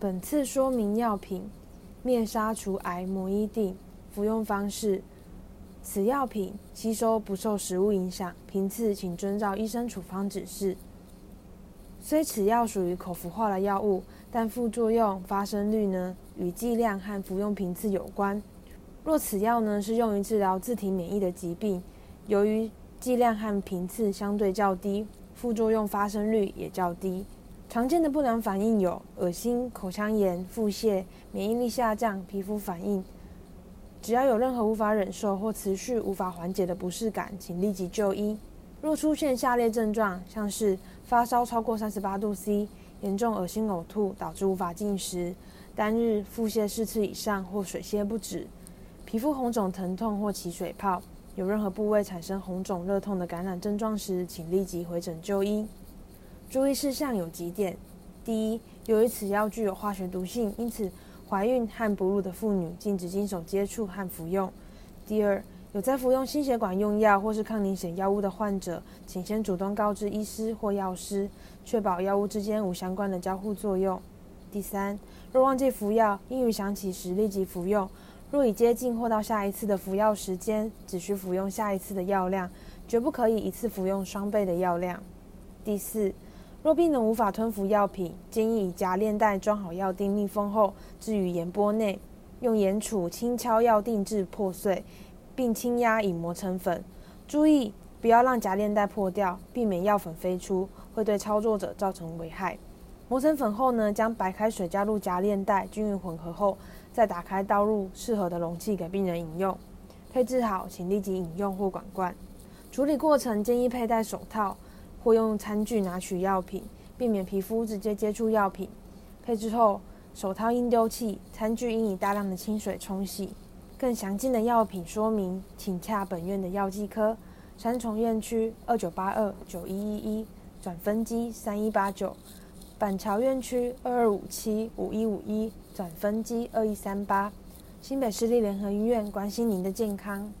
本次说明药品：灭杀除癌摩伊定。服用方式：此药品吸收不受食物影响，频次请遵照医生处方指示。虽此药属于口服化的药物，但副作用发生率呢与剂量和服用频次有关。若此药呢是用于治疗自体免疫的疾病，由于剂量和频次相对较低，副作用发生率也较低。常见的不良反应有恶心、口腔炎、腹泻、免疫力下降、皮肤反应。只要有任何无法忍受或持续无法缓解的不适感，请立即就医。若出现下列症状，像是发烧超过三十八度 C、严重恶心呕吐导致无法进食、单日腹泻四次以上或水泻不止、皮肤红肿疼痛或起水泡、有任何部位产生红肿热痛的感染症状时，请立即回诊就医。注意事项有几点：第一，由于此药具有化学毒性，因此怀孕和哺乳的妇女禁止经手接触和服用。第二，有在服用心血管用药或是抗凝血药物的患者，请先主动告知医师或药师，确保药物之间无相关的交互作用。第三，若忘记服药，应于想起时立即服用。若已接近或到下一次的服药时间，只需服用下一次的药量，绝不可以一次服用双倍的药量。第四，若病人无法吞服药品，建议以夹链袋装好药錠密封后置于盐钵内，用盐杵轻敲药錠至破碎，并轻压以磨成粉。注意不要让夹链袋破掉，避免药粉飞出，会对操作者造成危害。磨成粉后呢，将白开水加入夹链袋，均匀混合后，再打开倒入适合的容器给病人饮用。配置好，请立即饮用或管罐。处理过程建议佩戴手套。或用餐具拿取药品，避免皮肤直接接触药品。配置后，手套应丢弃，餐具应以大量的清水冲洗。更详尽的药品说明，请洽本院的药剂科。三重院区二九八二九一一一转分机三一八九，板桥院区二二五七五一五一转分机二一三八。新北市立联合医院关心您的健康。